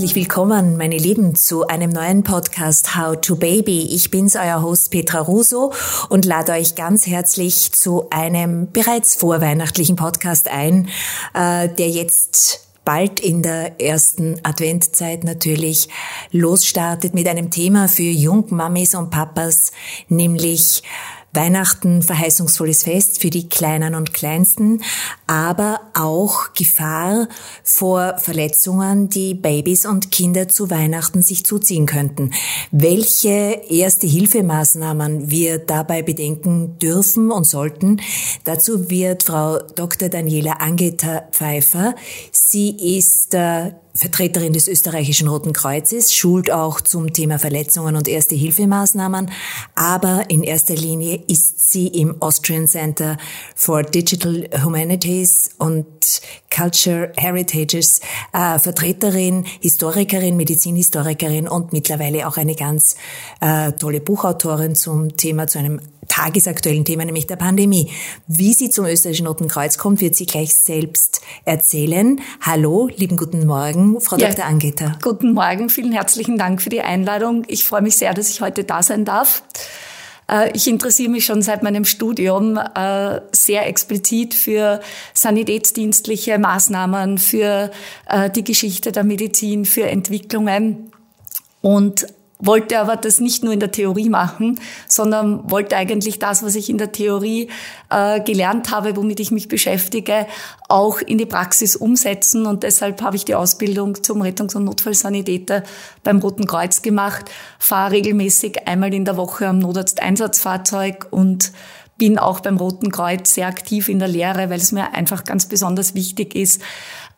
Herzlich willkommen, meine Lieben, zu einem neuen Podcast How to Baby. Ich bin's, euer Host Petra Russo und lade euch ganz herzlich zu einem bereits vorweihnachtlichen Podcast ein, äh, der jetzt bald in der ersten Adventzeit natürlich losstartet mit einem Thema für Jungmamis und Papas, nämlich Weihnachten verheißungsvolles Fest für die Kleinen und Kleinsten, aber auch Gefahr vor Verletzungen, die Babys und Kinder zu Weihnachten sich zuziehen könnten. Welche erste Hilfemaßnahmen wir dabei bedenken dürfen und sollten, dazu wird Frau Dr. Daniela Angeta Pfeiffer, sie ist äh, Vertreterin des österreichischen Roten Kreuzes, schult auch zum Thema Verletzungen und Erste-Hilfemaßnahmen, aber in erster Linie ist sie im Austrian Center for Digital Humanities und Culture Heritages äh, Vertreterin, Historikerin, Medizinhistorikerin und mittlerweile auch eine ganz äh, tolle Buchautorin zum Thema, zu einem tagesaktuellen Thema, nämlich der Pandemie. Wie sie zum österreichischen Roten Kreuz kommt, wird sie gleich selbst erzählen. Hallo, lieben guten Morgen, Frau ja, Dr. Angeta. Guten Morgen, vielen herzlichen Dank für die Einladung. Ich freue mich sehr, dass ich heute da sein darf. Äh, ich interessiere mich schon seit meinem Studium äh, sehr explizit für sanitätsdienstliche Maßnahmen, für äh, die Geschichte der Medizin, für Entwicklungen. Und wollte aber das nicht nur in der Theorie machen, sondern wollte eigentlich das, was ich in der Theorie äh, gelernt habe, womit ich mich beschäftige, auch in die Praxis umsetzen. Und deshalb habe ich die Ausbildung zum Rettungs- und Notfallsanitäter beim Roten Kreuz gemacht, fahre regelmäßig einmal in der Woche am Notarzteinsatzfahrzeug und bin auch beim Roten Kreuz sehr aktiv in der Lehre, weil es mir einfach ganz besonders wichtig ist,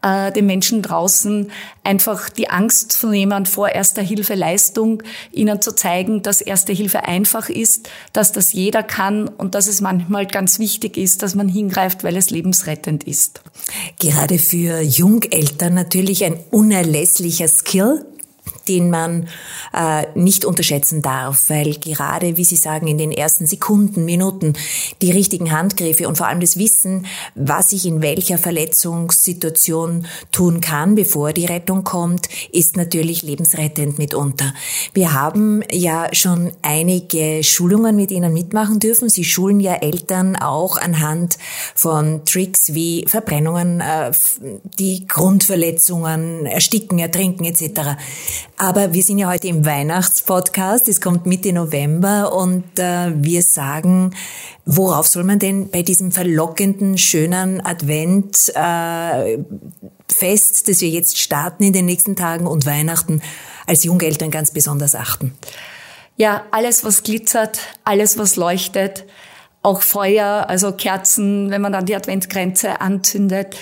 äh, den Menschen draußen einfach die Angst zu nehmen vor Erster Hilfe Leistung, ihnen zu zeigen, dass Erste Hilfe einfach ist, dass das jeder kann und dass es manchmal ganz wichtig ist, dass man hingreift, weil es lebensrettend ist. Gerade für Jungeltern natürlich ein unerlässlicher Skill, den man äh, nicht unterschätzen darf, weil gerade, wie Sie sagen, in den ersten Sekunden, Minuten die richtigen Handgriffe und vor allem das Wissen, was ich in welcher Verletzungssituation tun kann, bevor die Rettung kommt, ist natürlich lebensrettend mitunter. Wir haben ja schon einige Schulungen mit Ihnen mitmachen dürfen. Sie schulen ja Eltern auch anhand von Tricks wie Verbrennungen, äh, die Grundverletzungen, Ersticken, Ertrinken etc. Aber wir sind ja heute im Weihnachtspodcast. Es kommt Mitte November und äh, wir sagen, worauf soll man denn bei diesem verlockenden, schönen Advent äh, Fest, das wir jetzt starten in den nächsten Tagen und Weihnachten als Jungeltern ganz besonders achten? Ja, alles, was glitzert, alles, was leuchtet, auch Feuer, also Kerzen, wenn man dann die Adventgrenze anzündet,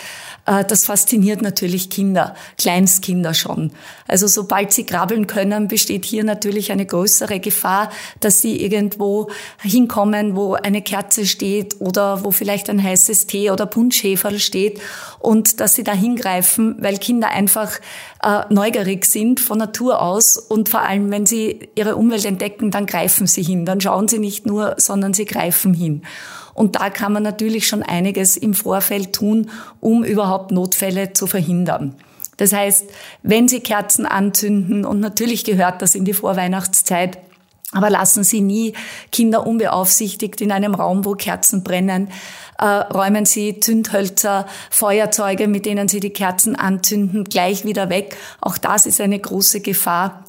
äh, das fasziniert natürlich Kinder, Kleinstkinder schon. Also sobald sie krabbeln können, besteht hier natürlich eine größere Gefahr, dass sie irgendwo hinkommen, wo eine Kerze steht oder wo vielleicht ein heißes Tee oder Punschheferl steht und dass sie da hingreifen, weil Kinder einfach äh, neugierig sind von Natur aus und vor allem, wenn sie ihre Umwelt entdecken, dann greifen sie hin. Dann schauen sie nicht nur, sondern sie greifen hin. Und da kann man natürlich schon einiges im Vorfeld tun, um überhaupt Notfälle zu verhindern. Das heißt, wenn Sie Kerzen anzünden, und natürlich gehört das in die Vorweihnachtszeit, aber lassen Sie nie Kinder unbeaufsichtigt in einem Raum, wo Kerzen brennen. Äh, räumen Sie Zündhölzer, Feuerzeuge, mit denen Sie die Kerzen anzünden, gleich wieder weg. Auch das ist eine große Gefahr.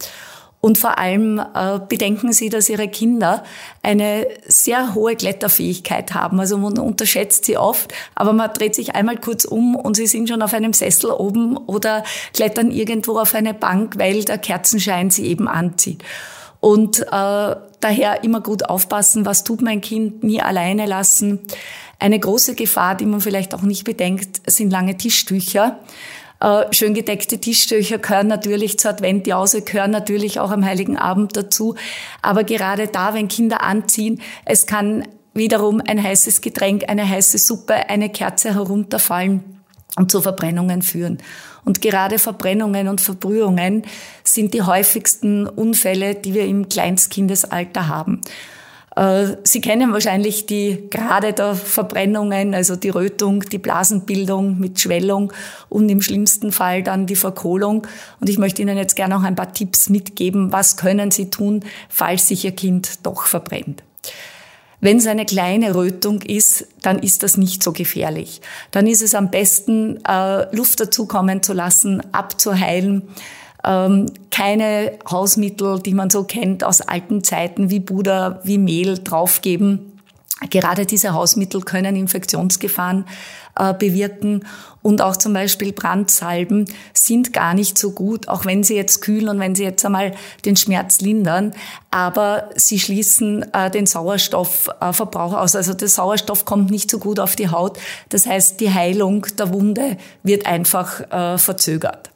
Und vor allem äh, bedenken Sie, dass Ihre Kinder eine sehr hohe Kletterfähigkeit haben. Also man unterschätzt sie oft, aber man dreht sich einmal kurz um und Sie sind schon auf einem Sessel oben oder klettern irgendwo auf eine Bank, weil der Kerzenschein Sie eben anzieht. Und äh, daher immer gut aufpassen, was tut mein Kind, nie alleine lassen. Eine große Gefahr, die man vielleicht auch nicht bedenkt, sind lange Tischtücher. Äh, schön gedeckte Tischtücher gehören natürlich zur Adventjause, gehören natürlich auch am Heiligen Abend dazu. Aber gerade da, wenn Kinder anziehen, es kann wiederum ein heißes Getränk, eine heiße Suppe, eine Kerze herunterfallen und zu Verbrennungen führen. Und gerade Verbrennungen und Verbrühungen sind die häufigsten Unfälle, die wir im Kleinstkindesalter haben. Äh, Sie kennen wahrscheinlich die Grade der Verbrennungen, also die Rötung, die Blasenbildung mit Schwellung und im schlimmsten Fall dann die Verkohlung. Und ich möchte Ihnen jetzt gerne noch ein paar Tipps mitgeben, was können Sie tun, falls sich Ihr Kind doch verbrennt. Wenn es eine kleine Rötung ist, dann ist das nicht so gefährlich. Dann ist es am besten, äh, Luft dazukommen zu lassen, abzuheilen keine Hausmittel, die man so kennt aus alten Zeiten wie Buddha, wie Mehl draufgeben. Gerade diese Hausmittel können Infektionsgefahren äh, bewirken und auch zum Beispiel Brandsalben sind gar nicht so gut, auch wenn sie jetzt kühlen und wenn sie jetzt einmal den Schmerz lindern, aber sie schließen äh, den Sauerstoffverbrauch aus. Also der Sauerstoff kommt nicht so gut auf die Haut. Das heißt, die Heilung der Wunde wird einfach äh, verzögert.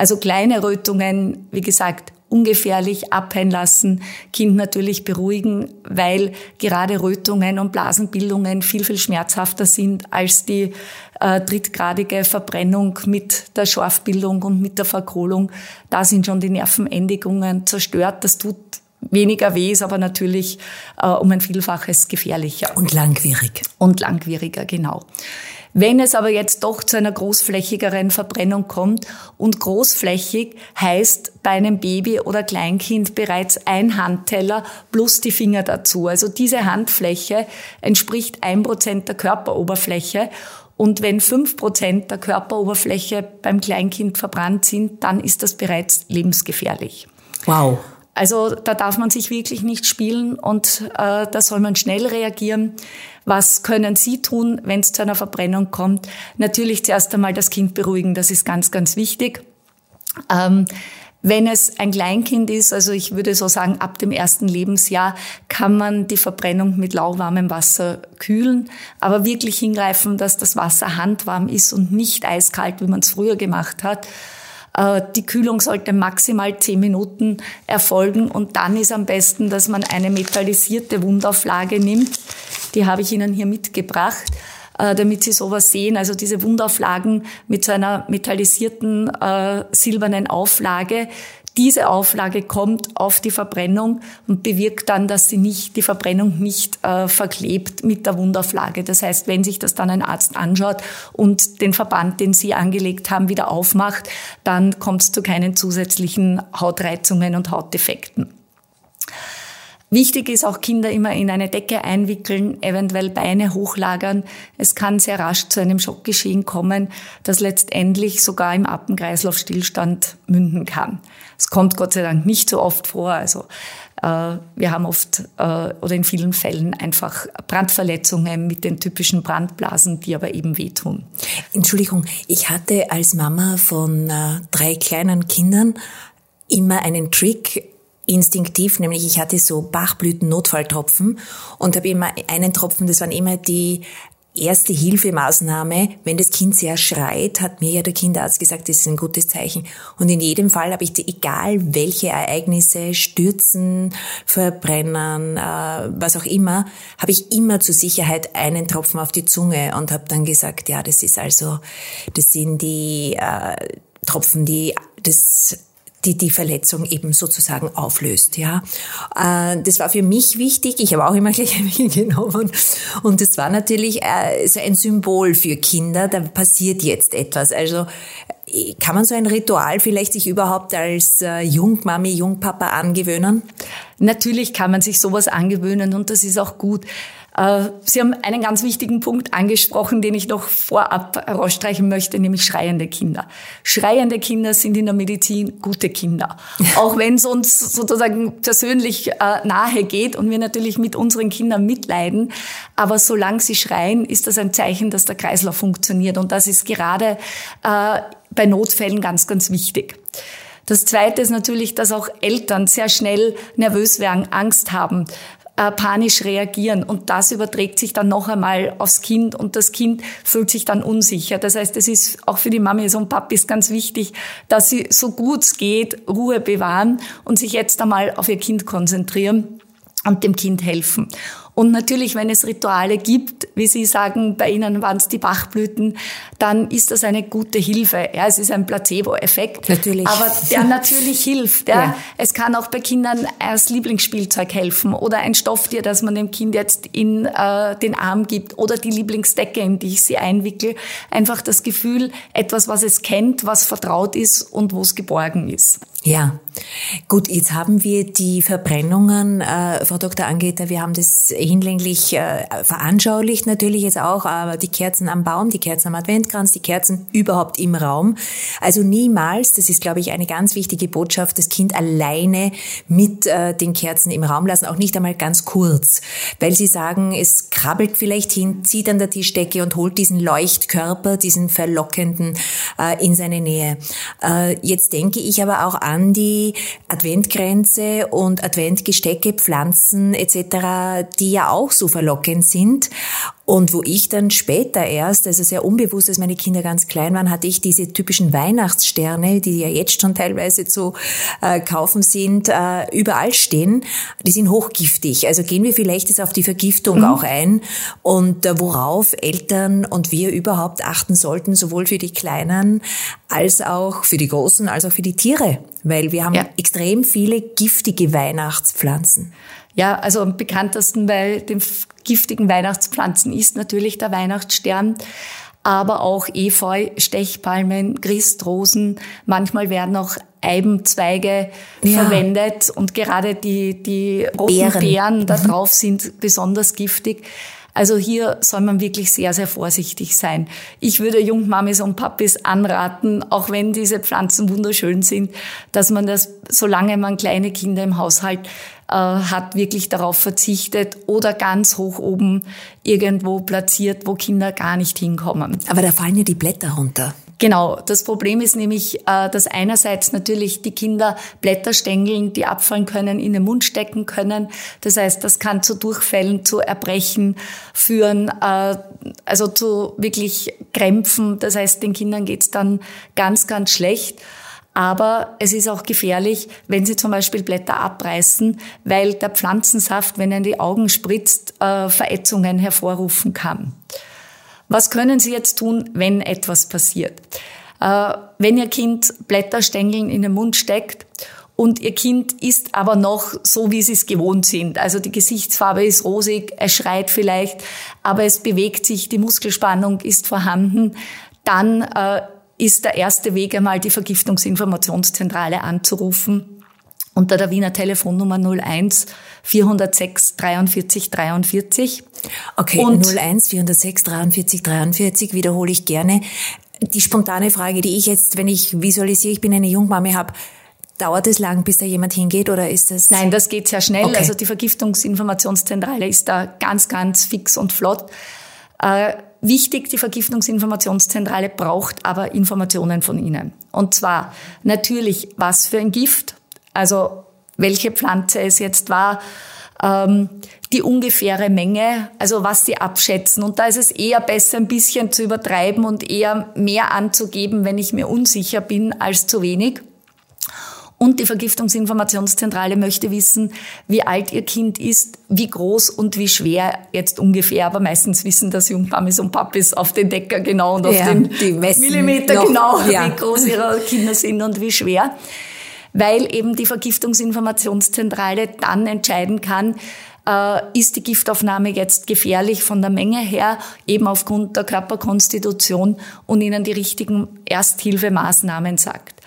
Also kleine Rötungen, wie gesagt, ungefährlich abhängen lassen, Kind natürlich beruhigen, weil gerade Rötungen und Blasenbildungen viel, viel schmerzhafter sind als die äh, drittgradige Verbrennung mit der Schorfbildung und mit der Verkohlung. Da sind schon die Nervenendigungen zerstört. Das tut weniger weh, ist aber natürlich äh, um ein Vielfaches gefährlicher. Und langwierig. Und langwieriger, genau. Wenn es aber jetzt doch zu einer großflächigeren Verbrennung kommt und großflächig heißt bei einem Baby oder Kleinkind bereits ein Handteller plus die Finger dazu. Also diese Handfläche entspricht ein Prozent der Körperoberfläche und wenn fünf Prozent der Körperoberfläche beim Kleinkind verbrannt sind, dann ist das bereits lebensgefährlich. Wow. Also da darf man sich wirklich nicht spielen und äh, da soll man schnell reagieren. Was können Sie tun, wenn es zu einer Verbrennung kommt? Natürlich zuerst einmal das Kind beruhigen, das ist ganz, ganz wichtig. Ähm, wenn es ein Kleinkind ist, also ich würde so sagen, ab dem ersten Lebensjahr kann man die Verbrennung mit lauwarmem Wasser kühlen, aber wirklich hingreifen, dass das Wasser handwarm ist und nicht eiskalt, wie man es früher gemacht hat. Äh, die Kühlung sollte maximal zehn Minuten erfolgen und dann ist am besten, dass man eine metallisierte Wundauflage nimmt. Die habe ich Ihnen hier mitgebracht äh, damit Sie sowas sehen. Also diese Wundauflagen mit so einer metallisierten äh, silbernen Auflage, diese Auflage kommt auf die Verbrennung und bewirkt dann, dass sie nicht, die Verbrennung nicht äh, verklebt mit der Wundauflage. Das heißt, wenn sich das dann ein Arzt anschaut und den Verband, den Sie angelegt haben, wieder aufmacht, dann kommt es zu keinen zusätzlichen Hautreizungen und Hautdefekten. Wichtig ist auch Kinder immer in eine Decke einwickeln, eventuell Beine hochlagern. Es kann sehr rasch zu einem Schockgeschehen kommen, das letztendlich sogar im Atemkreislaufstillstand münden kann. Es kommt Gott sei Dank nicht so oft vor. Also äh, wir haben oft äh, oder in vielen Fällen einfach Brandverletzungen mit den typischen Brandblasen, die aber eben wehtun. Entschuldigung, ich hatte als Mama von äh, drei kleinen Kindern immer einen Trick, instinktiv, nämlich ich hatte so Bachblüten-Notfalltropfen und habe immer einen Tropfen, das waren immer die erste Hilfemaßnahme, wenn das Kind sehr schreit, hat mir ja der Kinderarzt gesagt, das ist ein gutes Zeichen. Und in jedem Fall habe ich, die, egal welche Ereignisse, Stürzen, Verbrennen, äh, was auch immer, habe ich immer zur Sicherheit einen Tropfen auf die Zunge und habe dann gesagt, ja, das ist also, das sind die äh, Tropfen, die das die die Verletzung eben sozusagen auflöst. Ja, äh, das war für mich wichtig. Ich habe auch immer gleich ein genommen und das war natürlich äh, so ein Symbol für Kinder. Da passiert jetzt etwas. Also äh, kann man so ein Ritual vielleicht sich überhaupt als Jungmami, Jungpapa angewöhnen? Natürlich kann man sich sowas angewöhnen und das ist auch gut. Äh, Sie haben einen ganz wichtigen Punkt angesprochen, den ich noch vorab herausstreichen möchte, nämlich schreiende Kinder. Schreiende Kinder sind in der Medizin gute Kinder. Auch wenn es uns sozusagen persönlich äh, nahe geht und wir natürlich mit unseren Kindern mitleiden. Aber solange sie schreien, ist das ein Zeichen, dass der Kreislauf funktioniert. Und das ist gerade äh, bei Notfällen ganz, ganz wichtig. Das Zweite ist natürlich, dass auch Eltern sehr schnell nervös werden, Angst haben, äh, panisch reagieren. Und das überträgt sich dann noch einmal aufs Kind und das Kind fühlt sich dann unsicher. Das heißt, es ist auch für die Mamis und Papis ganz wichtig, dass sie so gut es geht Ruhe bewahren und sich jetzt einmal auf ihr Kind konzentrieren und dem Kind helfen. Und natürlich, wenn es Rituale gibt, wie Sie sagen, bei Ihnen waren es die Bachblüten, dann ist das eine gute Hilfe. Ja, es ist ein Placebo-Effekt. Natürlich. Aber der natürlich hilft. Ja. ja. Es kann auch bei Kindern als Lieblingsspielzeug helfen oder ein Stofftier, das man dem Kind jetzt in äh, den Arm gibt oder die Lieblingsdecke, in die ich sie einwickle. Einfach das Gefühl, etwas, was es kennt, was vertraut ist und wo es geborgen ist. Ja, gut, jetzt haben wir die Verbrennungen, äh, Frau Dr. Angeter, wir haben das hinlänglich äh, veranschaulicht natürlich jetzt auch, aber die Kerzen am Baum, die Kerzen am Adventkranz, die Kerzen überhaupt im Raum. Also niemals, das ist glaube ich eine ganz wichtige Botschaft, das Kind alleine mit äh, den Kerzen im Raum lassen, auch nicht einmal ganz kurz, weil Sie sagen, es krabbelt vielleicht hin, zieht an der Tischdecke und holt diesen Leuchtkörper, diesen verlockenden äh, in seine Nähe. Äh, jetzt denke ich aber auch an die Adventgrenze und Adventgestecke, Pflanzen etc., die ja auch so verlockend sind. Und wo ich dann später erst, also sehr unbewusst, als meine Kinder ganz klein waren, hatte ich diese typischen Weihnachtssterne, die ja jetzt schon teilweise zu äh, kaufen sind, äh, überall stehen. Die sind hochgiftig. Also gehen wir vielleicht jetzt auf die Vergiftung mhm. auch ein und äh, worauf Eltern und wir überhaupt achten sollten, sowohl für die Kleinen als auch für die Großen, als auch für die Tiere. Weil wir haben ja. extrem viele giftige Weihnachtspflanzen. Ja, also am bekanntesten bei den giftigen Weihnachtspflanzen ist natürlich der Weihnachtsstern, aber auch Efeu, Stechpalmen, Christrosen. Manchmal werden auch Eibenzweige ja. verwendet und gerade die, die roten Beeren, Beeren da mhm. drauf sind besonders giftig. Also hier soll man wirklich sehr, sehr vorsichtig sein. Ich würde Jungmamis und Papis anraten, auch wenn diese Pflanzen wunderschön sind, dass man das, solange man kleine Kinder im Haushalt äh, hat, wirklich darauf verzichtet oder ganz hoch oben irgendwo platziert, wo Kinder gar nicht hinkommen. Aber da fallen ja die Blätter runter. Genau, das Problem ist nämlich, äh, dass einerseits natürlich die Kinder Blätterstängeln, die abfallen können, in den Mund stecken können. Das heißt, das kann zu Durchfällen, zu Erbrechen führen, äh, also zu wirklich Krämpfen. Das heißt, den Kindern geht's dann ganz, ganz schlecht. Aber es ist auch gefährlich, wenn Sie zum Beispiel Blätter abreißen, weil der Pflanzensaft, wenn er in die Augen spritzt, äh, Verätzungen hervorrufen kann. Was können Sie jetzt tun, wenn etwas passiert? Äh, wenn Ihr Kind Blätterstängeln in den Mund steckt und Ihr Kind ist aber noch so, wie Sie es gewohnt sind. Also die Gesichtsfarbe ist rosig, es schreit vielleicht, aber es bewegt sich, die Muskelspannung ist vorhanden, dann äh, ist der erste Weg einmal die Vergiftungsinformationszentrale anzurufen unter der Wiener Telefonnummer 01 406 43 43. Okay, und 01 406 43 43 wiederhole ich gerne. Die spontane Frage, die ich jetzt, wenn ich visualisiere, ich bin eine Jungmame, habe, Dauert es lang, bis da jemand hingeht oder ist das? Nein, das geht sehr schnell. Okay. Also die Vergiftungsinformationszentrale ist da ganz, ganz fix und flott. Äh, wichtig, die Vergiftungsinformationszentrale braucht aber Informationen von Ihnen. Und zwar natürlich, was für ein Gift, also welche Pflanze es jetzt war, ähm, die ungefähre Menge, also was sie abschätzen. Und da ist es eher besser, ein bisschen zu übertreiben und eher mehr anzugeben, wenn ich mir unsicher bin, als zu wenig. Und die Vergiftungsinformationszentrale möchte wissen, wie alt ihr Kind ist, wie groß und wie schwer jetzt ungefähr. Aber meistens wissen das Jungmamis und Papis auf den Decker genau und auf ja, den Millimeter noch, genau, ja. wie groß ihre Kinder sind und wie schwer weil eben die Vergiftungsinformationszentrale dann entscheiden kann, äh, ist die Giftaufnahme jetzt gefährlich von der Menge her, eben aufgrund der Körperkonstitution und ihnen die richtigen Ersthilfemaßnahmen sagt.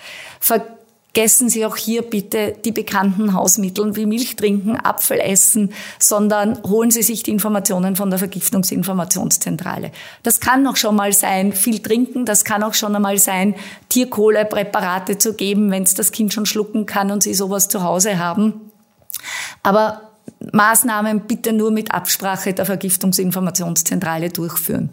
Vergessen Sie auch hier bitte die bekannten Hausmittel wie Milch trinken, Apfel essen, sondern holen Sie sich die Informationen von der Vergiftungsinformationszentrale. Das kann auch schon mal sein, viel trinken, das kann auch schon einmal sein, Tierkohlepräparate zu geben, wenn es das Kind schon schlucken kann und Sie sowas zu Hause haben. Aber Maßnahmen bitte nur mit Absprache der Vergiftungsinformationszentrale durchführen.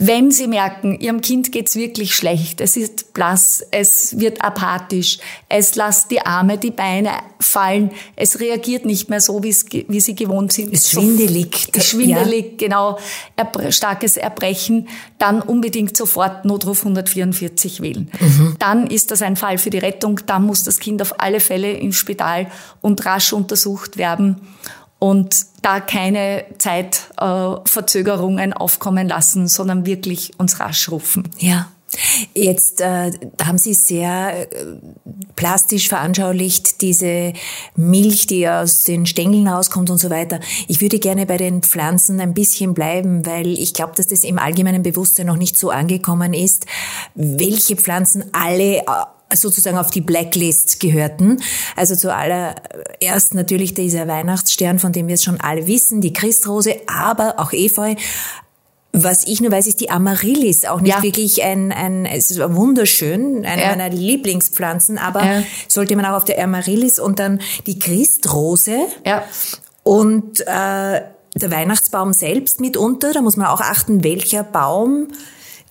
Wenn Sie merken, Ihrem Kind geht's wirklich schlecht, es ist blass, es wird apathisch, es lässt die Arme, die Beine fallen, es reagiert nicht mehr so, wie Sie gewohnt sind. Es schwindelig. So, schwindelig, ja. genau, starkes Erbrechen, dann unbedingt sofort Notruf 144 wählen. Mhm. Dann ist das ein Fall für die Rettung, dann muss das Kind auf alle Fälle ins Spital und rasch untersucht werden. Und da keine Zeitverzögerungen äh, aufkommen lassen, sondern wirklich uns rasch rufen. Ja. Jetzt äh, haben Sie sehr äh, plastisch veranschaulicht diese Milch, die aus den Stängeln rauskommt und so weiter. Ich würde gerne bei den Pflanzen ein bisschen bleiben, weil ich glaube, dass das im allgemeinen Bewusstsein noch nicht so angekommen ist, welche Pflanzen alle äh, sozusagen auf die Blacklist gehörten. Also zuallererst natürlich dieser Weihnachtsstern, von dem wir es schon alle wissen, die Christrose, aber auch Efeu. Was ich nur weiß, ist die Amaryllis auch nicht ja. wirklich ein, ein, es ist wunderschön, eine ja. meiner Lieblingspflanzen, aber ja. sollte man auch auf der Amaryllis und dann die Christrose ja. und äh, der Weihnachtsbaum selbst mitunter, da muss man auch achten, welcher Baum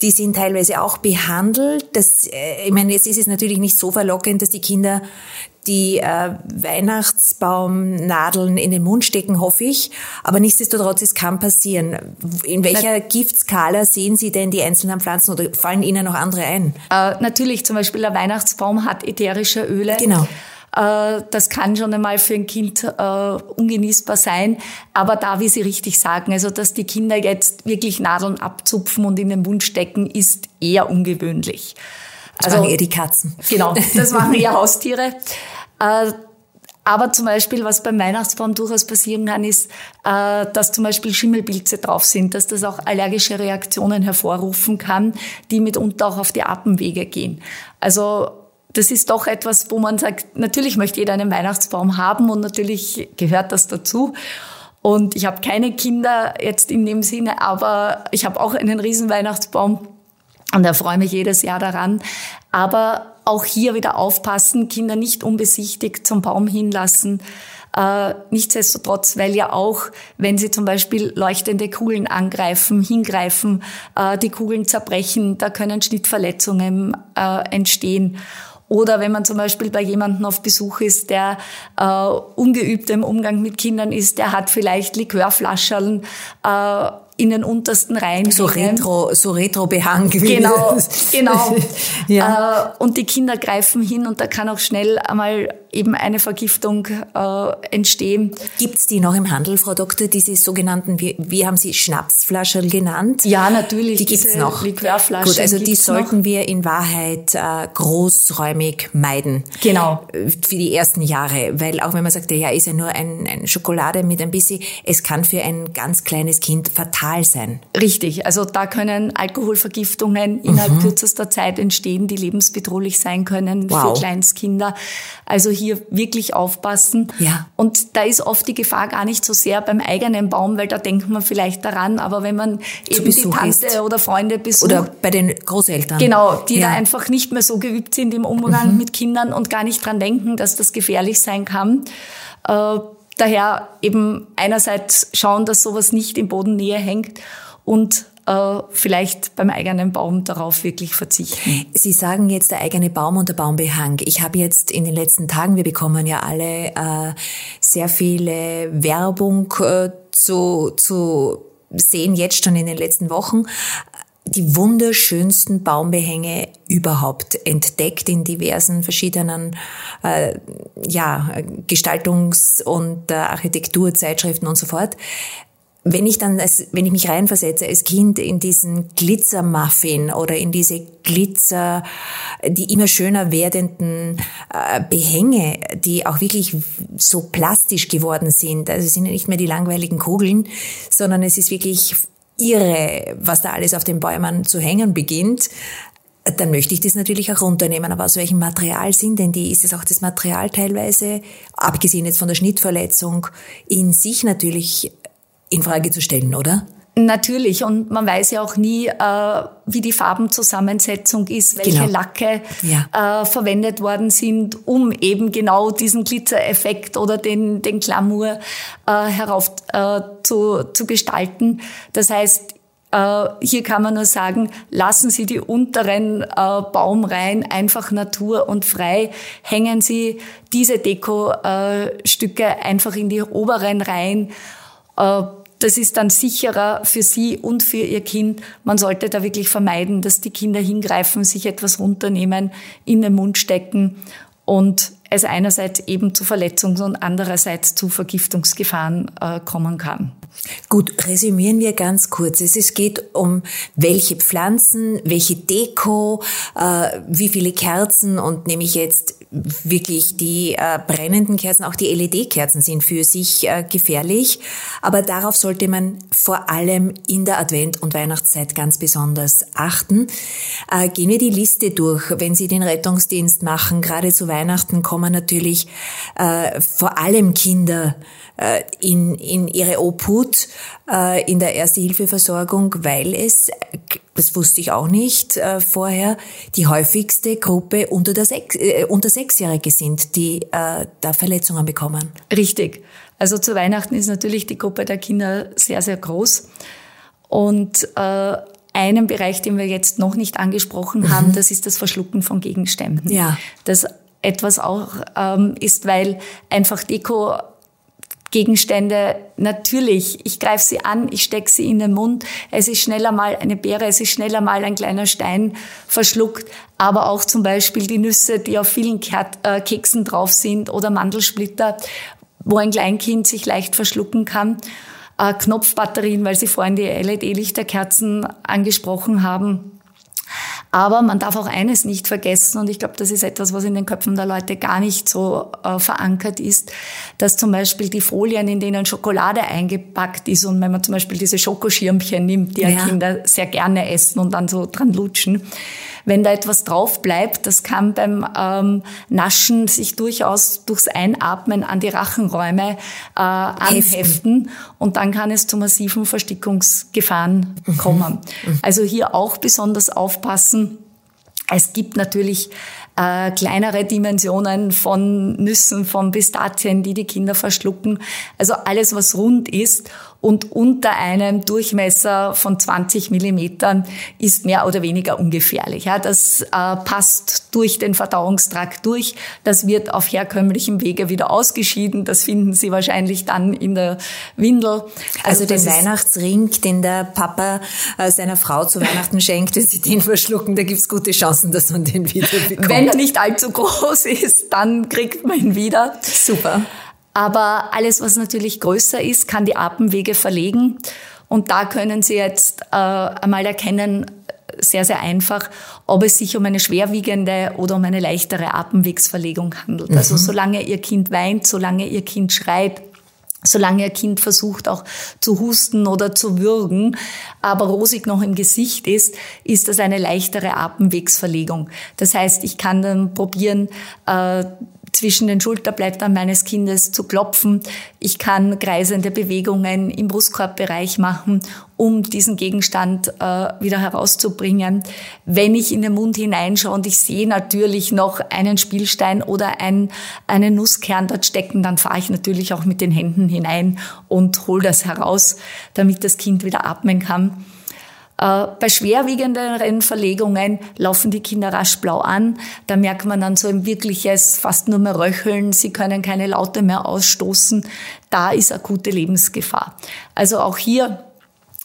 die sind teilweise auch behandelt. Das, äh, ich meine, jetzt ist es natürlich nicht so verlockend, dass die Kinder die äh, Weihnachtsbaumnadeln in den Mund stecken, hoffe ich. Aber nichtsdestotrotz, es kann passieren. In welcher Na, Giftskala sehen Sie denn die einzelnen Pflanzen oder fallen Ihnen noch andere ein? Äh, natürlich, zum Beispiel der Weihnachtsbaum hat ätherische Öle. Genau. Äh, das kann schon einmal für ein Kind äh, ungenießbar sein. Aber da, wie Sie richtig sagen, also dass die Kinder jetzt wirklich Nadeln abzupfen und in den Mund stecken, ist eher ungewöhnlich. Das also, machen eher die Katzen. Genau, das machen eher Haustiere. Äh, aber zum Beispiel, was beim Weihnachtsbaum durchaus passieren kann, ist, dass zum Beispiel Schimmelpilze drauf sind, dass das auch allergische Reaktionen hervorrufen kann, die mitunter auch auf die Atemwege gehen. Also das ist doch etwas, wo man sagt, natürlich möchte jeder einen Weihnachtsbaum haben und natürlich gehört das dazu. Und ich habe keine Kinder jetzt in dem Sinne, aber ich habe auch einen riesen Weihnachtsbaum und da freue mich jedes Jahr daran. Aber auch hier wieder aufpassen, Kinder nicht unbesichtigt zum Baum hinlassen. Äh, nichtsdestotrotz, weil ja auch, wenn sie zum Beispiel leuchtende Kugeln angreifen, hingreifen, äh, die Kugeln zerbrechen, da können Schnittverletzungen äh, entstehen. Oder wenn man zum Beispiel bei jemandem auf Besuch ist, der äh, ungeübt im Umgang mit Kindern ist, der hat vielleicht Likörflaschern äh, in den untersten Reihen. So retro, so retro Behang. Genau, genau. ja. Äh, und die Kinder greifen hin und da kann auch schnell einmal eben eine Vergiftung äh, entstehen. Gibt's die noch im Handel, Frau Doktor, diese sogenannten, wie, wie haben Sie Schnappsflaschen genannt? Ja, natürlich. Die gibt's noch. Likörflaschen Gut, also die sollten noch. wir in Wahrheit äh, großräumig meiden. Genau. Für die ersten Jahre, weil auch wenn man sagt, ja, ist ja nur ein, ein Schokolade mit ein bisschen, es kann für ein ganz kleines Kind fatal sein. Richtig, also da können Alkoholvergiftungen innerhalb mhm. kürzester Zeit entstehen, die lebensbedrohlich sein können wow. für Kleinstkinder. Also hier wirklich aufpassen. Ja. Und da ist oft die Gefahr gar nicht so sehr beim eigenen Baum, weil da denkt man vielleicht daran, aber wenn man Zu eben Besuch die Tante ist. oder Freunde besucht. Oder bei den Großeltern. Genau, die ja. da einfach nicht mehr so geübt sind im Umgang mhm. mit Kindern und gar nicht dran denken, dass das gefährlich sein kann. Äh, daher eben einerseits schauen, dass sowas nicht in Bodennähe hängt und äh, vielleicht beim eigenen Baum darauf wirklich verzichten. Sie sagen jetzt der eigene Baum und der Baumbehang. Ich habe jetzt in den letzten Tagen, wir bekommen ja alle äh, sehr viele Werbung äh, zu, zu sehen, jetzt schon in den letzten Wochen die wunderschönsten Baumbehänge überhaupt entdeckt in diversen verschiedenen äh, ja, Gestaltungs- und äh, Architekturzeitschriften und so fort wenn ich dann, als, wenn ich mich reinversetze als Kind in diesen Glitzermuffin oder in diese Glitzer, die immer schöner werdenden äh, Behänge, die auch wirklich so plastisch geworden sind, also es sind nicht mehr die langweiligen Kugeln, sondern es ist wirklich irre, was da alles auf den Bäumen zu hängen beginnt, dann möchte ich das natürlich auch runternehmen. Aber aus welchem Material sind denn die? Ist es auch das Material teilweise, abgesehen jetzt von der Schnittverletzung, in sich natürlich in Frage zu stellen, oder? Natürlich, und man weiß ja auch nie, äh, wie die Farbenzusammensetzung ist, welche genau. Lacke ja. äh, verwendet worden sind, um eben genau diesen Glitzereffekt oder den, den Glamour äh, herauf äh, zu, zu gestalten. Das heißt, äh, hier kann man nur sagen, lassen Sie die unteren äh, Baumreihen einfach natur und frei, hängen Sie diese Dekostücke einfach in die oberen Reihen das ist dann sicherer für Sie und für Ihr Kind. Man sollte da wirklich vermeiden, dass die Kinder hingreifen, sich etwas runternehmen, in den Mund stecken und es einerseits eben zu Verletzungs- und andererseits zu Vergiftungsgefahren äh, kommen kann. Gut, resümieren wir ganz kurz. Es geht um welche Pflanzen, welche Deko, äh, wie viele Kerzen und nehme ich jetzt wirklich die äh, brennenden Kerzen, auch die LED-Kerzen sind für sich äh, gefährlich. Aber darauf sollte man vor allem in der Advent- und Weihnachtszeit ganz besonders achten. Gehen wir die Liste durch. Wenn Sie den Rettungsdienst machen, gerade zu Weihnachten kommen natürlich vor allem Kinder in, in ihre Obhut äh, in der Erste-Hilfe-Versorgung, weil es, das wusste ich auch nicht äh, vorher, die häufigste Gruppe unter, der Sech, äh, unter Sechsjährige sind, die äh, da Verletzungen bekommen. Richtig. Also zu Weihnachten ist natürlich die Gruppe der Kinder sehr, sehr groß. Und äh, einen Bereich, den wir jetzt noch nicht angesprochen mhm. haben, das ist das Verschlucken von Gegenständen. Ja. Das etwas auch ähm, ist, weil einfach Deko Gegenstände, natürlich, ich greife sie an, ich stecke sie in den Mund, es ist schneller mal eine Beere, es ist schneller mal ein kleiner Stein verschluckt, aber auch zum Beispiel die Nüsse, die auf vielen äh, Keksen drauf sind oder Mandelsplitter, wo ein Kleinkind sich leicht verschlucken kann. Äh, Knopfbatterien, weil Sie vorhin die LED-Lichterkerzen angesprochen haben aber man darf auch eines nicht vergessen, und ich glaube, das ist etwas, was in den Köpfen der Leute gar nicht so äh, verankert ist, dass zum Beispiel die Folien, in denen Schokolade eingepackt ist, und wenn man zum Beispiel diese Schokoschirmchen nimmt, die ja. Kinder sehr gerne essen und dann so dran lutschen, wenn da etwas drauf bleibt, das kann beim ähm, Naschen sich durchaus durchs Einatmen an die Rachenräume äh, anheften und dann kann es zu massiven Verstickungsgefahren mhm. kommen. Mhm. Also hier auch besonders aufpassen. Es gibt natürlich äh, kleinere Dimensionen von Nüssen, von Pistazien, die die Kinder verschlucken. Also alles, was rund ist und unter einem Durchmesser von 20 Millimetern ist mehr oder weniger ungefährlich. Ja, das äh, passt durch den Verdauungstrakt durch. Das wird auf herkömmlichem Wege wieder ausgeschieden. Das finden Sie wahrscheinlich dann in der Windel. Also, also den Weihnachtsring, den der Papa äh, seiner Frau zu Weihnachten schenkt, wenn Sie den verschlucken, da gibt's gute Chancen, dass man den wieder bekommt. Wenn er nicht allzu groß ist, dann kriegt man ihn wieder. Super. Aber alles, was natürlich größer ist, kann die Atemwege verlegen. Und da können Sie jetzt äh, einmal erkennen, sehr, sehr einfach, ob es sich um eine schwerwiegende oder um eine leichtere Atemwegsverlegung handelt. Also mhm. Also solange Ihr Kind weint, solange Ihr Kind schreit, solange Ihr Kind versucht auch zu husten oder zu würgen, aber rosig noch im Gesicht ist, ist das eine leichtere Atemwegsverlegung. Das heißt, ich kann dann probieren, äh, zwischen den Schulterblättern meines Kindes zu klopfen. Ich kann kreisende Bewegungen im Brustkorbbereich machen, um diesen Gegenstand äh, wieder herauszubringen. Wenn ich in den Mund hineinschaue und ich sehe natürlich noch einen Spielstein oder ein, einen Nusskern dort stecken, dann fahre ich natürlich auch mit den Händen hinein und hole das heraus, damit das Kind wieder atmen kann. Äh, bei schwerwiegenderen Verlegungen laufen die Kinder rasch blau an. Da merkt man dann so ein wirkliches, fast nur mehr Röcheln. Sie können keine Laute mehr ausstoßen. Da ist akute Lebensgefahr. Also auch hier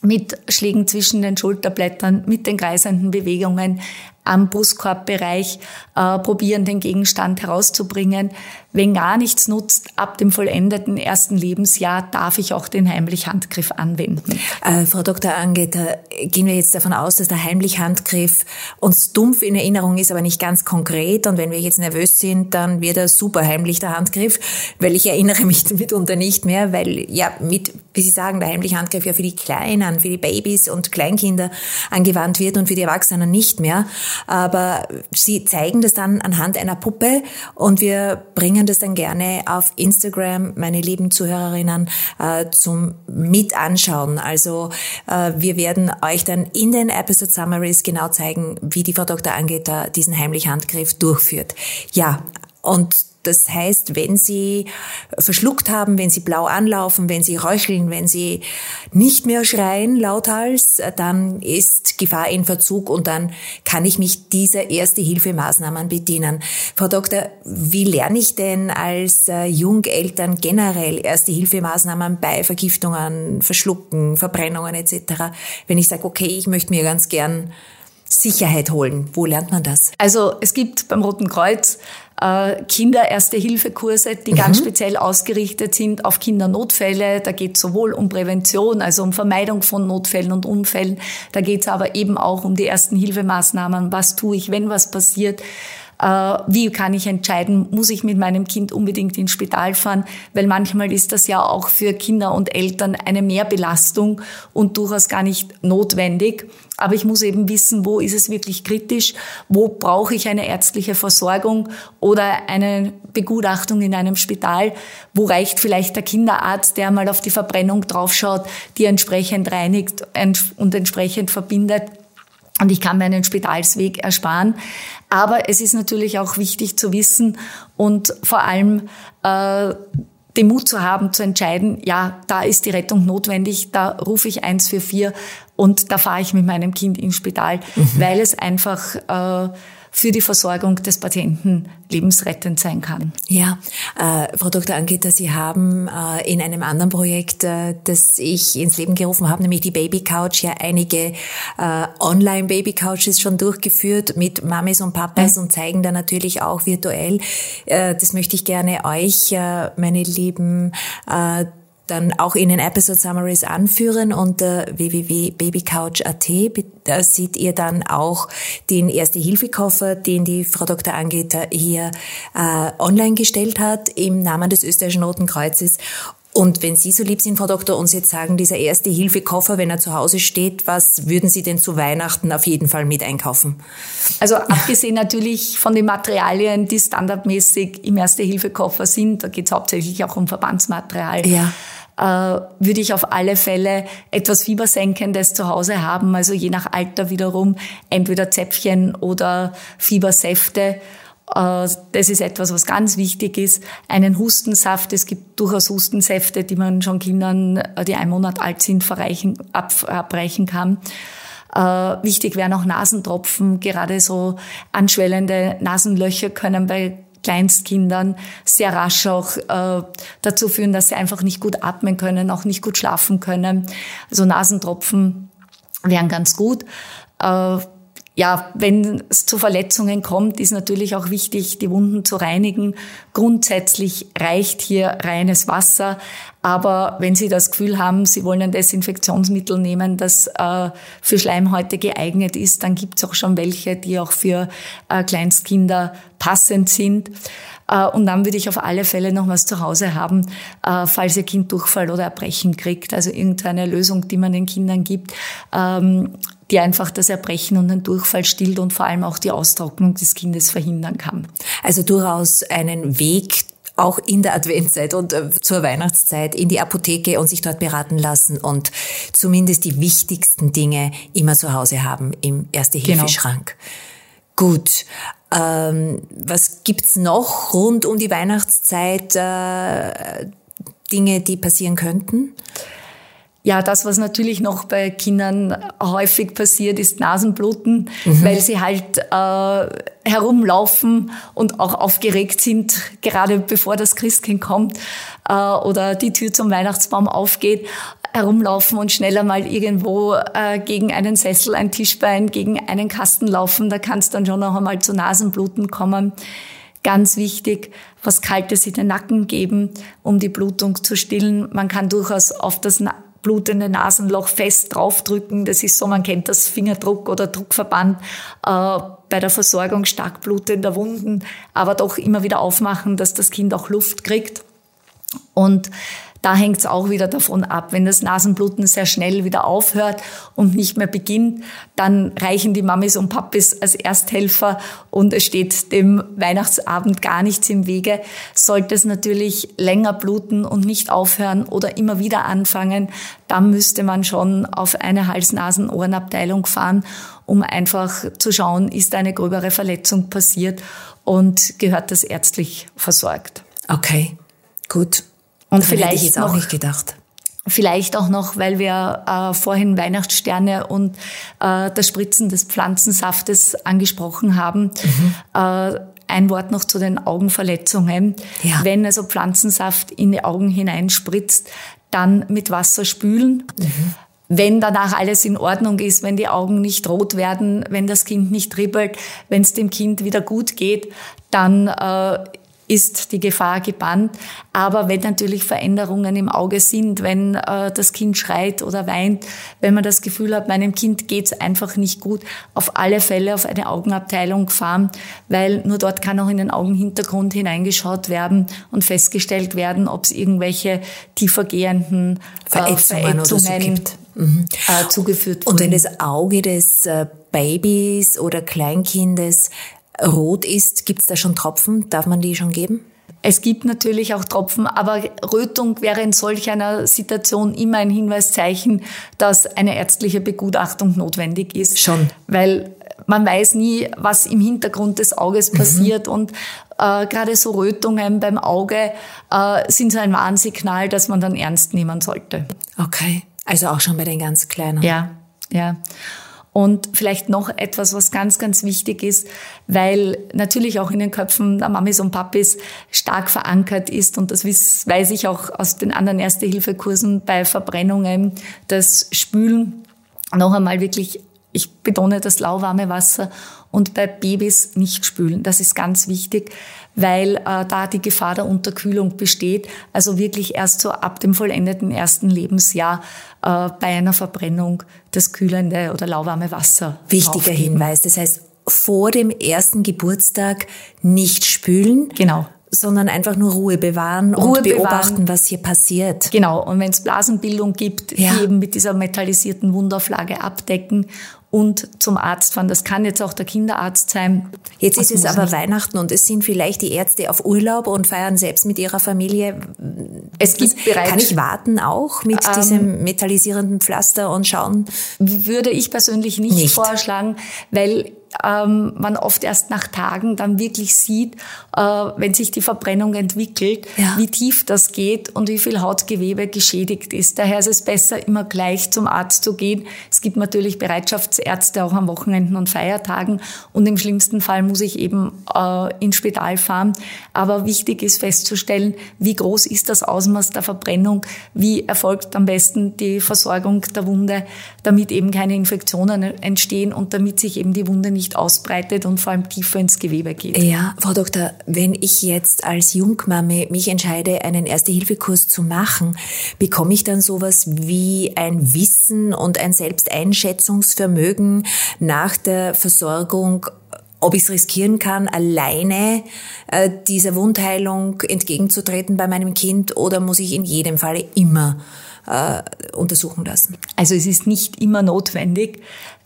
mit Schlägen zwischen den Schulterblättern, mit den kreisenden Bewegungen am Brustkorbbereich äh, probieren, den Gegenstand herauszubringen. Wenn gar nichts nutzt, ab dem vollendeten ersten Lebensjahr darf ich auch den Heimlich-Handgriff anwenden. Äh, Frau Dr. Angeter, gehen wir jetzt davon aus, dass der Heimlich-Handgriff uns dumpf in Erinnerung ist, aber nicht ganz konkret. Und wenn wir jetzt nervös sind, dann wird er super heimlich, der Handgriff, weil ich erinnere mich mitunter nicht mehr, weil ja, mit, wie Sie sagen, der Heimlich-Handgriff ja für die Kleinen, für die Babys und Kleinkinder angewandt wird und für die Erwachsenen nicht mehr aber sie zeigen das dann anhand einer Puppe und wir bringen das dann gerne auf Instagram, meine lieben Zuhörerinnen, äh, zum Mitanschauen. Also äh, wir werden euch dann in den Episode Summaries genau zeigen, wie die Frau Dr. Angeter diesen heimlichen Handgriff durchführt. Ja, und das heißt, wenn Sie verschluckt haben, wenn Sie blau anlaufen, wenn Sie röcheln, wenn Sie nicht mehr schreien lauthals, dann ist Gefahr in Verzug und dann kann ich mich dieser Erste-Hilfe-Maßnahmen bedienen. Frau Doktor, wie lerne ich denn als äh, Jungeltern generell Erste-Hilfe-Maßnahmen bei Vergiftungen, Verschlucken, Verbrennungen etc., wenn ich sage, okay, ich möchte mir ganz gern Sicherheit holen. Wo lernt man das? Also es gibt beim Roten Kreuz äh, Kinder-Erste-Hilfe-Kurse, die mhm. ganz speziell ausgerichtet sind auf Kindernotfälle. Da geht es sowohl um Prävention, also um Vermeidung von Notfällen und Unfällen. Da geht es aber eben auch um die ersten Hilfemaßnahmen. Was tue ich, wenn was passiert? Äh, wie kann ich entscheiden, muss ich mit meinem Kind unbedingt ins Spital fahren, weil manchmal ist das ja auch für Kinder und Eltern eine Mehrbelastung und durchaus gar nicht notwendig. Aber ich muss eben wissen, wo ist es wirklich kritisch, wo brauche ich eine ärztliche Versorgung oder eine Begutachtung in einem Spital, wo reicht vielleicht der Kinderarzt, der mal auf die Verbrennung draufschaut, die entsprechend reinigt und entsprechend verbindet und ich kann mir einen Spitalsweg ersparen. Aber es ist natürlich auch wichtig zu wissen und vor allem äh, den Mut zu haben, zu entscheiden, ja, da ist die Rettung notwendig, da rufe ich 144 und da fahre ich mit meinem Kind ins Spital, mhm. weil es einfach äh, für die Versorgung des Patienten lebensrettend sein kann. Ja, äh, Frau Dr. Angeter, Sie haben äh, in einem anderen Projekt, äh, das ich ins Leben gerufen habe, nämlich die Baby Couch, ja einige äh, Online-Baby Couches schon durchgeführt mit Mamis und Papas mhm. und zeigen da natürlich auch virtuell. Äh, das möchte ich gerne euch, äh, meine lieben äh, dann auch in den Episode Summaries anführen. Unter www.babycouch.at da seht ihr dann auch den Erste-Hilfe-Koffer, den die Frau Dr. Angeter hier äh, online gestellt hat im Namen des Österreichischen Roten Kreuzes. Und wenn Sie so lieb sind, Frau Doktor, uns jetzt sagen, dieser Erste-Hilfe-Koffer, wenn er zu Hause steht, was würden Sie denn zu Weihnachten auf jeden Fall mit einkaufen? Also abgesehen natürlich von den Materialien, die standardmäßig im Erste-Hilfe-Koffer sind, da geht es hauptsächlich auch um Verbandsmaterial. Ja äh, würde ich auf alle Fälle etwas Fiebersenkendes zu Hause haben, also je nach Alter wiederum entweder Zäpfchen oder Fiebersäfte. Äh, das ist etwas, was ganz wichtig ist. Einen Hustensaft. Es gibt durchaus Hustensäfte, die man schon Kindern, äh, die ein Monat alt sind, verreichen, abreichen kann. Äh, wichtig wären auch Nasentropfen. Gerade so anschwellende Nasenlöcher können bei Kleinstkindern sehr rasch auch dazu führen, dass sie einfach nicht gut atmen können, auch nicht gut schlafen können. Also Nasentropfen wären ganz gut. Ja, wenn es zu Verletzungen kommt, ist natürlich auch wichtig, die Wunden zu reinigen. Grundsätzlich reicht hier reines Wasser. Aber wenn Sie das Gefühl haben, Sie wollen ein Desinfektionsmittel nehmen, das äh, für Schleimhäute geeignet ist, dann gibt es auch schon welche, die auch für äh, Kleinstkinder passend sind. Äh, und dann würde ich auf alle Fälle noch was zu Hause haben, äh, falls Ihr Kind Durchfall oder Erbrechen kriegt. Also irgendeine Lösung, die man den Kindern gibt. Ähm, die einfach das Erbrechen und den Durchfall stillt und vor allem auch die Austrocknung des Kindes verhindern kann. Also durchaus einen Weg auch in der Adventszeit und äh, zur Weihnachtszeit in die Apotheke und sich dort beraten lassen und zumindest die wichtigsten Dinge immer zu Hause haben im Erste-Hilfe-Schrank. Genau. Gut. Ähm, was gibt's noch rund um die Weihnachtszeit? Äh, Dinge, die passieren könnten? Ja, das, was natürlich noch bei Kindern häufig passiert, ist Nasenbluten, mhm. weil sie halt äh, herumlaufen und auch aufgeregt sind, gerade bevor das Christkind kommt äh, oder die Tür zum Weihnachtsbaum aufgeht herumlaufen und schneller mal irgendwo äh, gegen einen Sessel, ein Tischbein, gegen einen Kasten laufen. Da kann es dann schon noch einmal zu Nasenbluten kommen. Ganz wichtig, was Kaltes in den Nacken geben, um die Blutung zu stillen. Man kann durchaus auf das blutende Nasenloch fest draufdrücken. Das ist so, man kennt das Fingerdruck oder Druckverband äh, bei der Versorgung stark blutender Wunden, aber doch immer wieder aufmachen, dass das Kind auch Luft kriegt. Und da hängt es auch wieder davon ab. Wenn das Nasenbluten sehr schnell wieder aufhört und nicht mehr beginnt, dann reichen die Mamis und Papis als Ersthelfer und es steht dem Weihnachtsabend gar nichts im Wege. Sollte es natürlich länger bluten und nicht aufhören oder immer wieder anfangen, dann müsste man schon auf eine Hals-Nasen-Ohrenabteilung fahren, um einfach zu schauen, ist eine gröbere Verletzung passiert und gehört das ärztlich versorgt. Okay, gut. Und vielleicht hätte ich jetzt noch, auch nicht gedacht. Vielleicht auch noch, weil wir äh, vorhin Weihnachtssterne und äh, das Spritzen des Pflanzensaftes angesprochen haben. Mhm. Äh, ein Wort noch zu den Augenverletzungen. Ja. Wenn also Pflanzensaft in die Augen hineinspritzt, dann mit Wasser spülen. Mhm. wenn danach alles in Ordnung ist, wenn die Augen nicht rot werden, wenn das Kind nicht dribbelt, wenn es dem Kind wieder gut geht, dann äh, ist die Gefahr gebannt. Aber wenn natürlich Veränderungen im Auge sind, wenn äh, das Kind schreit oder weint, wenn man das Gefühl hat, meinem Kind geht's einfach nicht gut, auf alle Fälle auf eine Augenabteilung fahren, weil nur dort kann auch in den Augenhintergrund hineingeschaut werden und festgestellt werden, ob es irgendwelche tiefergehenden äh, Verätzungen, so mhm. äh, zugeführt wurden. Und wenn das Auge des äh, Babys oder Kleinkindes rot ist, gibt es da schon Tropfen? Darf man die schon geben? Es gibt natürlich auch Tropfen, aber Rötung wäre in solch einer Situation immer ein Hinweiszeichen, dass eine ärztliche Begutachtung notwendig ist. Schon. Weil man weiß nie, was im Hintergrund des Auges mhm. passiert mhm. und äh, gerade so Rötungen beim Auge äh, sind so ein Warnsignal, dass man dann ernst nehmen sollte. Okay, also auch schon bei den ganz Kleinen. Ja, ja. Und vielleicht noch etwas, was ganz, ganz wichtig ist, weil natürlich auch in den Köpfen der Mamis und Papis stark verankert ist, und das weiß ich auch aus den anderen Erste-Hilfe-Kursen bei Verbrennungen, das Spülen noch einmal wirklich, ich betone das lauwarme Wasser und bei Babys nicht spülen. Das ist ganz wichtig, weil äh, da die Gefahr der Unterkühlung besteht. Also wirklich erst so ab dem vollendeten ersten Lebensjahr äh, bei einer Verbrennung das kühlende oder lauwarme Wasser. Wichtiger. Hinweis. Das heißt, vor dem ersten Geburtstag nicht spülen. Genau sondern einfach nur Ruhe bewahren Ruhe und beobachten, bewahren. was hier passiert. Genau. Und wenn es Blasenbildung gibt, ja. die eben mit dieser metallisierten Wundauflage abdecken und zum Arzt fahren. Das kann jetzt auch der Kinderarzt sein. Jetzt das ist es aber nicht. Weihnachten und es sind vielleicht die Ärzte auf Urlaub und feiern selbst mit ihrer Familie. Es gibt bereits. Kann ich warten auch mit ähm, diesem metallisierenden Pflaster und schauen? Würde ich persönlich nicht, nicht. vorschlagen, weil ähm, man oft erst nach Tagen dann wirklich sieht, äh, wenn sich die Verbrennung entwickelt, ja. wie tief das geht und wie viel Hautgewebe geschädigt ist. Daher ist es besser, immer gleich zum Arzt zu gehen. Es gibt natürlich Bereitschaftsärzte auch am Wochenenden und Feiertagen und im schlimmsten Fall muss ich eben äh, ins Spital fahren. Aber wichtig ist festzustellen, wie groß ist das Ausmaß der Verbrennung, wie erfolgt am besten die Versorgung der Wunde, damit eben keine Infektionen entstehen und damit sich eben die Wunde nicht nicht ausbreitet und vor allem tiefer ins Gewebe geht. Ja, Frau Doktor, wenn ich jetzt als Jungmame mich entscheide, einen Erste-Hilfe-Kurs zu machen, bekomme ich dann sowas wie ein Wissen und ein Selbsteinschätzungsvermögen nach der Versorgung ob ich es riskieren kann, alleine äh, dieser Wundheilung entgegenzutreten bei meinem Kind oder muss ich in jedem Falle immer äh, untersuchen lassen? Also es ist nicht immer notwendig.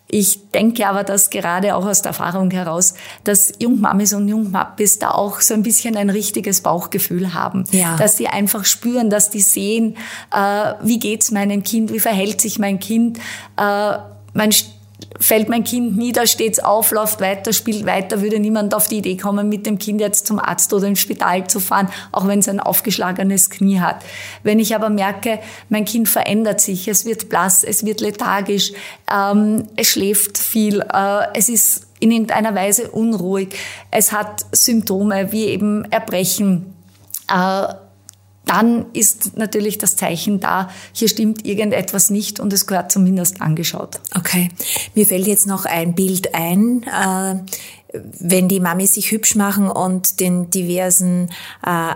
Ich denke aber, dass gerade auch aus der Erfahrung heraus, dass Jungmamis und Jungmappis da auch so ein bisschen ein richtiges Bauchgefühl haben. Ja. Dass die einfach spüren, dass die sehen, äh, wie geht's meinem Kind, wie verhält sich mein Kind. Äh, man fällt mein Kind nieder, steht's auf, läuft weiter, spielt weiter, würde niemand auf die Idee kommen, mit dem Kind jetzt zum Arzt oder ins Spital zu fahren, auch wenn es ein aufgeschlagenes Knie hat. Wenn ich aber merke, mein Kind verändert sich, es wird blass, es wird lethargisch, ähm, es schläft viel, äh, es ist in irgendeiner Weise unruhig, es hat Symptome wie eben Erbrechen, äh, dann ist natürlich das Zeichen da, hier stimmt irgendetwas nicht und es gehört zumindest angeschaut. Okay. Mir fällt jetzt noch ein Bild ein. Äh, wenn die Mamis sich hübsch machen und den diversen äh,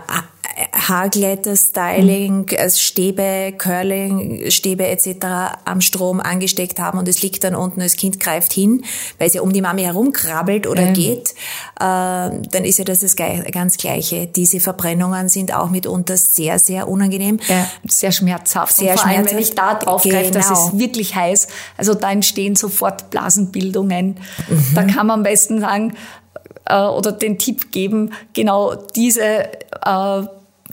Haarglätter, Styling, mhm. Stäbe, Curling, Stäbe etc. am Strom angesteckt haben und es liegt dann unten, das Kind greift hin, weil es ja um die Mami herumkrabbelt oder mhm. geht, äh, dann ist ja das das ganz Gleiche. Diese Verbrennungen sind auch mitunter sehr, sehr unangenehm. Ja, sehr schmerzhaft. Sehr und vor schmerzhaft. allem, wenn ich da drauf greife, genau. das ist wirklich heiß. Also da entstehen sofort Blasenbildungen. Mhm. Da kann man am besten sagen, äh, oder den Tipp geben, genau diese äh,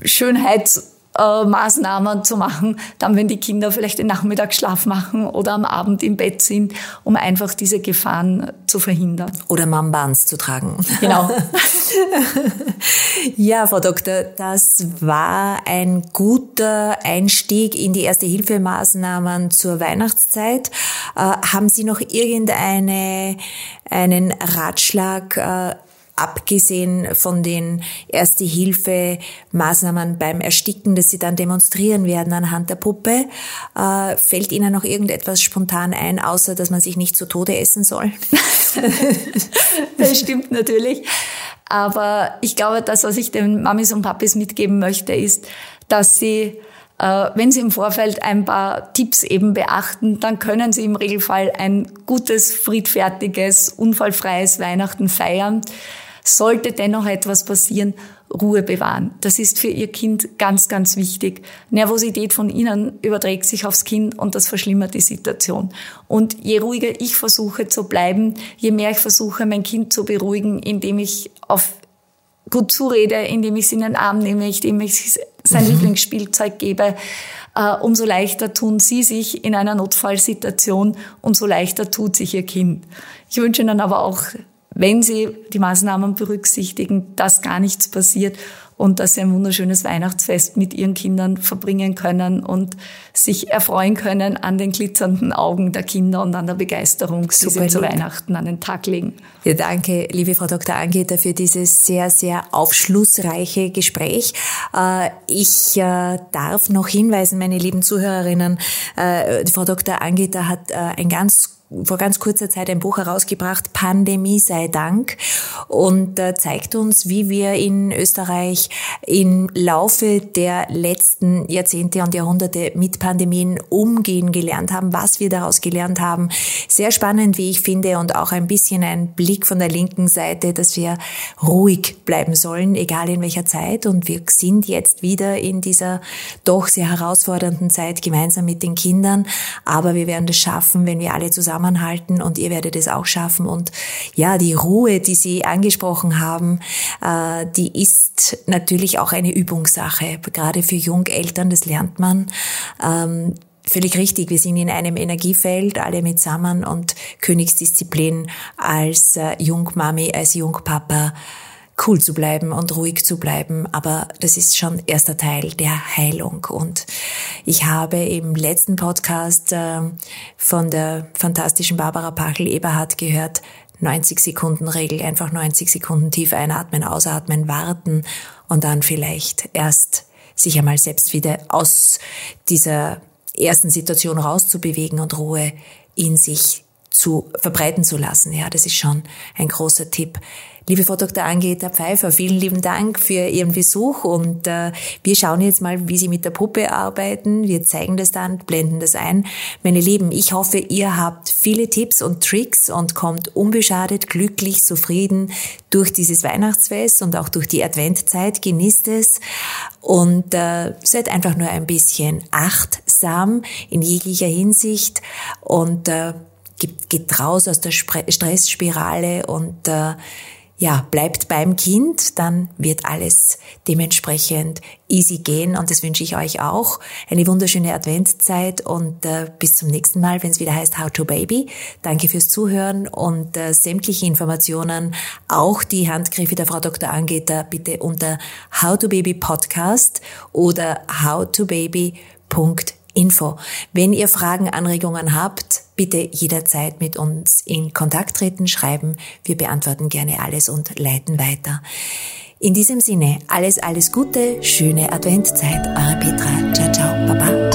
Schönheitsmaßnahmen zu machen, dann wenn die Kinder vielleicht den Nachmittagsschlaf machen oder am Abend im Bett sind, um einfach diese Gefahren zu verhindern. Oder Mambands zu tragen. Genau. ja, Frau Doktor, das war ein guter Einstieg in die Erste-Hilfemaßnahmen zur Weihnachtszeit. Äh, haben Sie noch irgendeine einen Ratschlag, äh, abgesehen von den Erste-Hilfe-Maßnahmen beim Ersticken, dass Sie dann demonstrieren werden anhand der Puppe, äh, fällt Ihnen noch irgendetwas spontan ein, außer dass man sich nicht zu Tode essen soll? das stimmt natürlich. Aber ich glaube, das, was ich den Mamis und Papis mitgeben möchte, ist, dass sie äh, wenn Sie im Vorfeld ein paar Tipps eben beachten, dann können Sie im Regelfall ein gutes, friedfertiges, unfallfreies Weihnachten feiern. Sollte dennoch etwas passieren, Ruhe bewahren. Das ist für Ihr Kind ganz, ganz wichtig. Nervosität von Ihnen überträgt sich aufs Kind und das verschlimmert die Situation. Und je ruhiger ich versuche zu bleiben, je mehr ich versuche, mein Kind zu beruhigen, indem ich auf gut zurede, indem ich sie in den Arm nehme, indem ich sein mhm. Lieblingsspielzeug gebe, äh, umso leichter tun sie sich in einer Notfallsituation, umso leichter tut sich ihr Kind. Ich wünsche Ihnen aber auch, wenn Sie die Maßnahmen berücksichtigen, dass gar nichts passiert und dass sie ein wunderschönes Weihnachtsfest mit ihren Kindern verbringen können und sich erfreuen können an den glitzernden Augen der Kinder und an der Begeisterung, die sie zu Weihnachten an den Tag legen. Ja, danke, liebe Frau Dr. Angeter, für dieses sehr, sehr aufschlussreiche Gespräch. Äh, ich äh, darf noch hinweisen, meine lieben Zuhörerinnen, äh, Frau Dr. Angeter hat ein ganz vor ganz kurzer Zeit ein Buch herausgebracht, Pandemie sei Dank, und äh, zeigt uns, wie wir in Österreich im Laufe der letzten Jahrzehnte und Jahrhunderte mit Pandemien umgehen gelernt haben, was wir daraus gelernt haben. Sehr spannend, wie ich finde, und auch ein bisschen ein Blick von der linken Seite, dass wir ruhig bleiben sollen, egal in welcher Zeit. Und wir sind jetzt wieder in dieser doch sehr herausfordernden Zeit gemeinsam mit den Kindern. Aber wir werden das schaffen, wenn wir alle zusammen zusammenhalten und ihr werdet es auch schaffen. Und ja, die Ruhe, die Sie angesprochen haben, äh, die ist natürlich auch eine Übungssache. Gerade für Jungeltern, das lernt man. Ähm, völlig richtig. Wir sind in einem Energiefeld, alle mitsammen und Königsdisziplin als äh, Jungmami, als Jungpapa cool zu bleiben und ruhig zu bleiben. Aber das ist schon erster Teil der Heilung. Und ich habe im letzten Podcast äh, von der fantastischen Barbara Pachel-Eberhardt gehört, 90 Sekunden Regel, einfach 90 Sekunden tief einatmen, ausatmen, warten und dann vielleicht erst sich einmal selbst wieder aus dieser ersten Situation rauszubewegen und Ruhe in sich zu verbreiten zu lassen. Ja, das ist schon ein großer Tipp. Liebe Frau Dr. Angeta Pfeiffer, vielen lieben Dank für Ihren Besuch und äh, wir schauen jetzt mal, wie Sie mit der Puppe arbeiten. Wir zeigen das dann, blenden das ein. Meine Lieben, ich hoffe, ihr habt viele Tipps und Tricks und kommt unbeschadet, glücklich, zufrieden durch dieses Weihnachtsfest und auch durch die Adventzeit. Genießt es und äh, seid einfach nur ein bisschen achtsam in jeglicher Hinsicht und äh, geht, raus aus der Stressspirale und äh, ja, bleibt beim Kind, dann wird alles dementsprechend easy gehen und das wünsche ich euch auch. Eine wunderschöne Adventszeit und äh, bis zum nächsten Mal, wenn es wieder heißt How to Baby. Danke fürs Zuhören und äh, sämtliche Informationen, auch die Handgriffe der Frau Dr. Angeter, bitte unter How to Baby Podcast oder howtobaby.de Info. Wenn ihr Fragen, Anregungen habt, bitte jederzeit mit uns in Kontakt treten, schreiben. Wir beantworten gerne alles und leiten weiter. In diesem Sinne, alles, alles Gute, schöne Adventzeit. Eure Petra. Ciao, ciao. Baba.